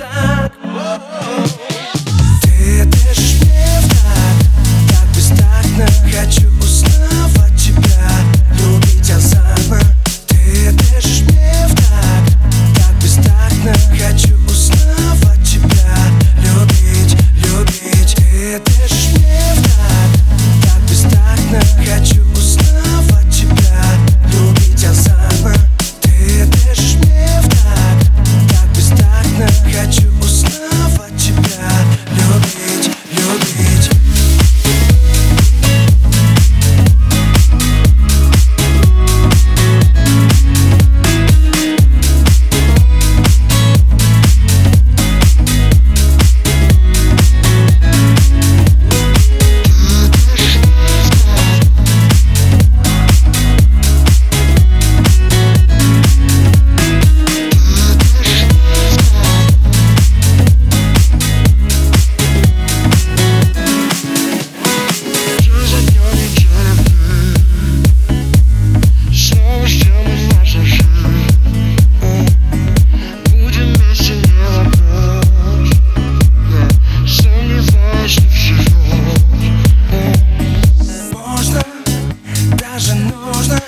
down. даже нужно